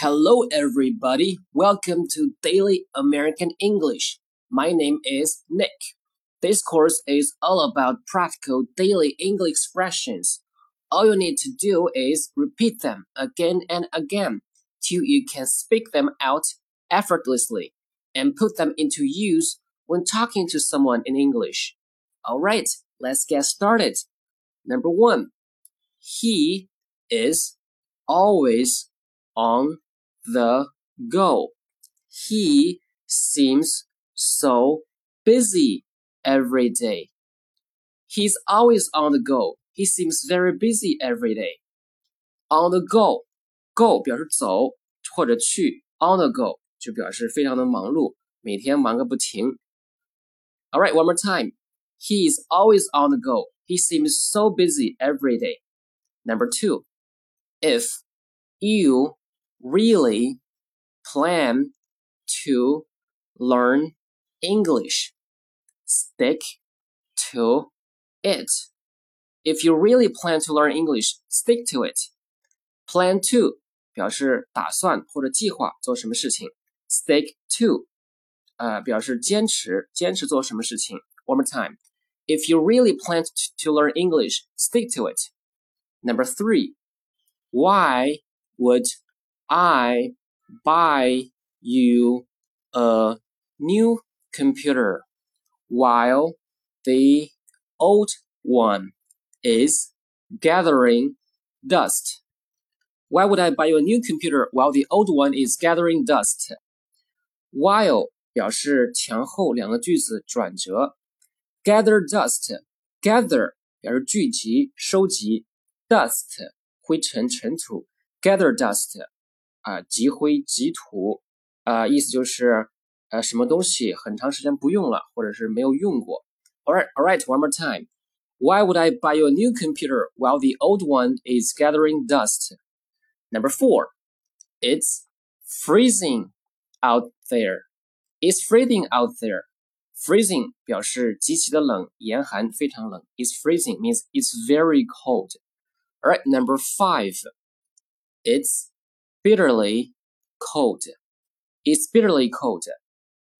Hello, everybody. Welcome to Daily American English. My name is Nick. This course is all about practical daily English expressions. All you need to do is repeat them again and again till you can speak them out effortlessly and put them into use when talking to someone in English. All right, let's get started. Number one, he is always on the go. He seems so busy every day. He's always on the go. He seems very busy every day. On the go, go 表示走或者去，on the go 就表示非常的忙碌，每天忙个不停。All right, one more time. He is always on the go. He seems so busy every day. Number two, if you really plan to learn English. Stick to it. If you really plan to learn English, stick to it. Plan to 表示打算或者计划做什么事情，stick to 呃表示坚持，坚持做什么事情。One more time. If you really plan to learn English, stick to it. Number three, why would I buy you a new computer while the old one is gathering dust. Why would I buy you a new computer while the old one is gathering dust? While 表示前后两个句子转折，gather dust，gather 表示聚集、收集，dust 灰尘、尘土，gather dust 啊，积灰积土，啊，意思就是呃，什么东西很长时间不用了，或者是没有用过。All right, all right, one more time. Why would I buy you a new computer while the old one is gathering dust? Number four, it's freezing out there. It's freezing out there. Freezing 表示极其的冷，严寒，非常冷。It's freezing means it's very cold. All right, number five, it's bitterly cold. It's bitterly cold.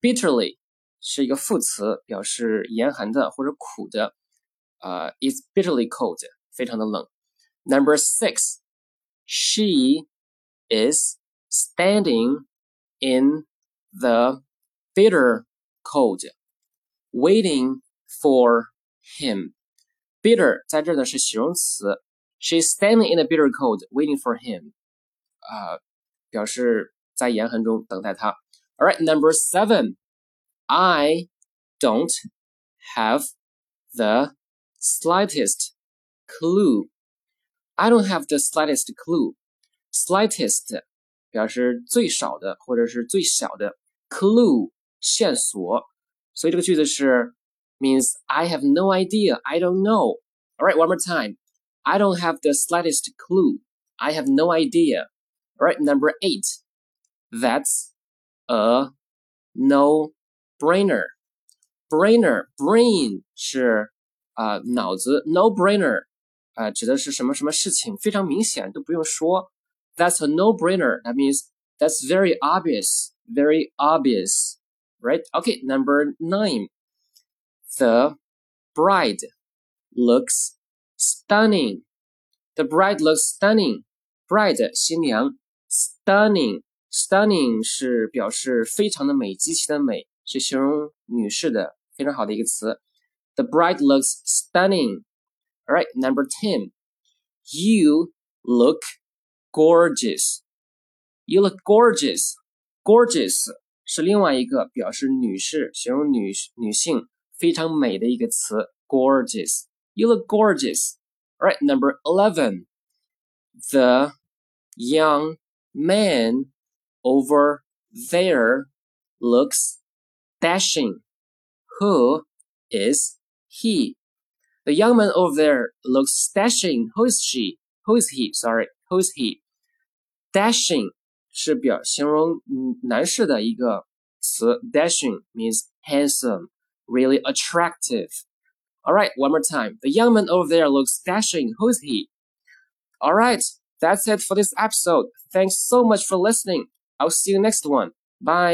Bitterly 是一个副词，表示严寒的或者苦的。呃、uh,，It's bitterly cold，非常的冷。Number six, she is standing in the bitter cold, waiting for him. Bitter 在这呢是形容词。She's standing in the bitter cold, waiting for him. 啊，表示在严寒中等待他。All right, number seven. I don't have the slightest clue. I don't have the slightest clue. Slightest 表示最少的或者是最小的，clue 线索，所以这个句子是 means I have no idea. I don't know. All right, one more time. I don't have the slightest clue. I have no idea. All right, number eight. That's a no brainer. Brainer, brain 是啊、呃、脑子，no brainer 啊、呃、指的是什么什么事情非常明显都不用说。That's a no brainer. That means that's very obvious, very obvious, right? Okay, number nine. The bride looks stunning. The bride looks stunning. Bride 新娘 stunning stunning 是表示非常的美，极其的美，是形容女士的非常好的一个词。The bride looks stunning. All right, number ten. You look gorgeous. You look gorgeous. Gorgeous 是另外一个表示女士、形容女女性非常美的一个词。Gorgeous. You look gorgeous. All right, number eleven. The young man over there looks dashing. Who is he? The young man over there looks dashing. Who is she? Who is he? Sorry, who is he? Dashing 是表形容男士的一个词。Dashing means handsome, really attractive. All right, one more time. The young man over there looks dashing. Who is he? All right, that's it for this episode. Thanks so much for listening. I'll see you next one. Bye.